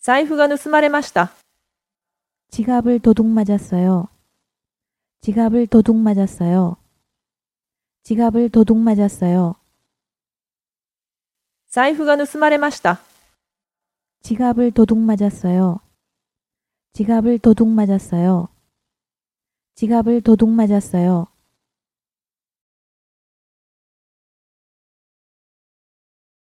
財布が盗まれました。 지갑을 도둑 맞았어요. 지갑을 도둑 맞았어요. 지갑을 도둑 맞았어요. 財布が盗まれました。 지갑을 도둑 맞았어요. 지갑을 도둑 맞았어요. 지갑을 도둑 맞았어요.